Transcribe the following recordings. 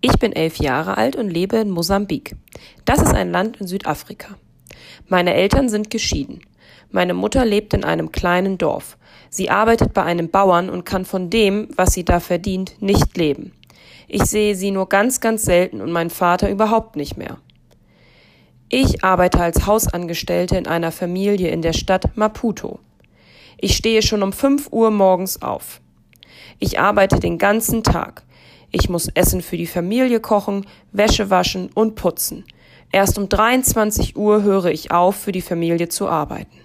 Ich bin elf Jahre alt und lebe in Mosambik. Das ist ein Land in Südafrika. Meine Eltern sind geschieden. Meine Mutter lebt in einem kleinen Dorf. Sie arbeitet bei einem Bauern und kann von dem, was sie da verdient, nicht leben. Ich sehe sie nur ganz, ganz selten und meinen Vater überhaupt nicht mehr. Ich arbeite als Hausangestellte in einer Familie in der Stadt Maputo. Ich stehe schon um fünf Uhr morgens auf. Ich arbeite den ganzen Tag. Ich muss Essen für die Familie kochen, Wäsche waschen und putzen. Erst um 23 Uhr höre ich auf, für die Familie zu arbeiten.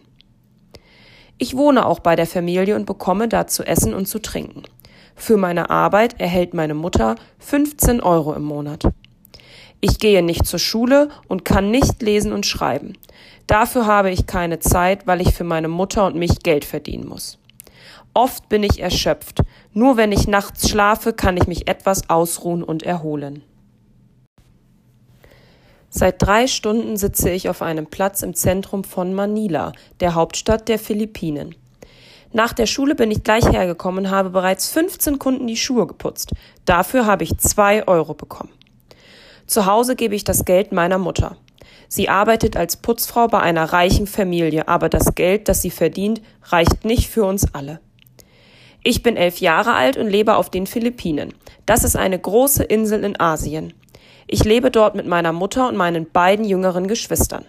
Ich wohne auch bei der Familie und bekomme da zu essen und zu trinken. Für meine Arbeit erhält meine Mutter 15 Euro im Monat. Ich gehe nicht zur Schule und kann nicht lesen und schreiben. Dafür habe ich keine Zeit, weil ich für meine Mutter und mich Geld verdienen muss. Oft bin ich erschöpft. Nur wenn ich nachts schlafe, kann ich mich etwas ausruhen und erholen. Seit drei Stunden sitze ich auf einem Platz im Zentrum von Manila, der Hauptstadt der Philippinen. Nach der Schule bin ich gleich hergekommen und habe bereits 15 Kunden die Schuhe geputzt. Dafür habe ich zwei Euro bekommen. Zu Hause gebe ich das Geld meiner Mutter. Sie arbeitet als Putzfrau bei einer reichen Familie, aber das Geld, das sie verdient, reicht nicht für uns alle. Ich bin elf Jahre alt und lebe auf den Philippinen. Das ist eine große Insel in Asien. Ich lebe dort mit meiner Mutter und meinen beiden jüngeren Geschwistern.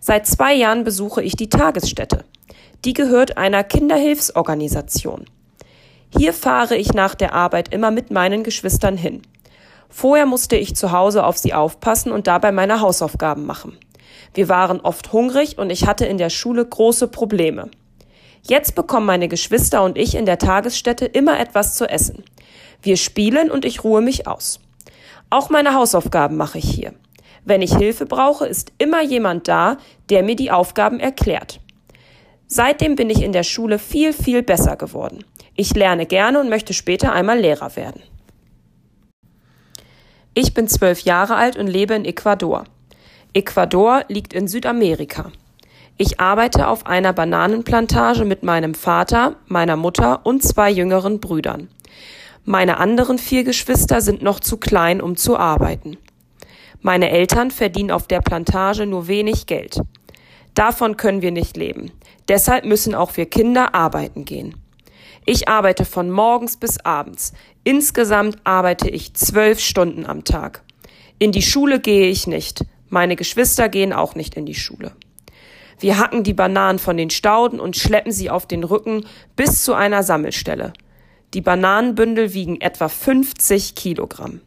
Seit zwei Jahren besuche ich die Tagesstätte. Die gehört einer Kinderhilfsorganisation. Hier fahre ich nach der Arbeit immer mit meinen Geschwistern hin. Vorher musste ich zu Hause auf sie aufpassen und dabei meine Hausaufgaben machen. Wir waren oft hungrig und ich hatte in der Schule große Probleme. Jetzt bekommen meine Geschwister und ich in der Tagesstätte immer etwas zu essen. Wir spielen und ich ruhe mich aus. Auch meine Hausaufgaben mache ich hier. Wenn ich Hilfe brauche, ist immer jemand da, der mir die Aufgaben erklärt. Seitdem bin ich in der Schule viel, viel besser geworden. Ich lerne gerne und möchte später einmal Lehrer werden. Ich bin zwölf Jahre alt und lebe in Ecuador. Ecuador liegt in Südamerika. Ich arbeite auf einer Bananenplantage mit meinem Vater, meiner Mutter und zwei jüngeren Brüdern. Meine anderen vier Geschwister sind noch zu klein, um zu arbeiten. Meine Eltern verdienen auf der Plantage nur wenig Geld. Davon können wir nicht leben. Deshalb müssen auch wir Kinder arbeiten gehen. Ich arbeite von morgens bis abends. Insgesamt arbeite ich zwölf Stunden am Tag. In die Schule gehe ich nicht. Meine Geschwister gehen auch nicht in die Schule. Wir hacken die Bananen von den Stauden und schleppen sie auf den Rücken bis zu einer Sammelstelle. Die Bananenbündel wiegen etwa 50 Kilogramm.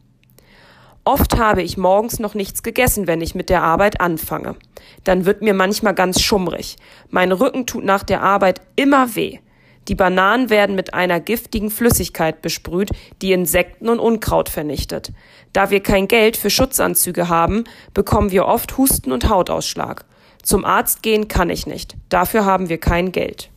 Oft habe ich morgens noch nichts gegessen, wenn ich mit der Arbeit anfange. Dann wird mir manchmal ganz schummrig. Mein Rücken tut nach der Arbeit immer weh. Die Bananen werden mit einer giftigen Flüssigkeit besprüht, die Insekten und Unkraut vernichtet. Da wir kein Geld für Schutzanzüge haben, bekommen wir oft Husten und Hautausschlag. Zum Arzt gehen kann ich nicht. Dafür haben wir kein Geld.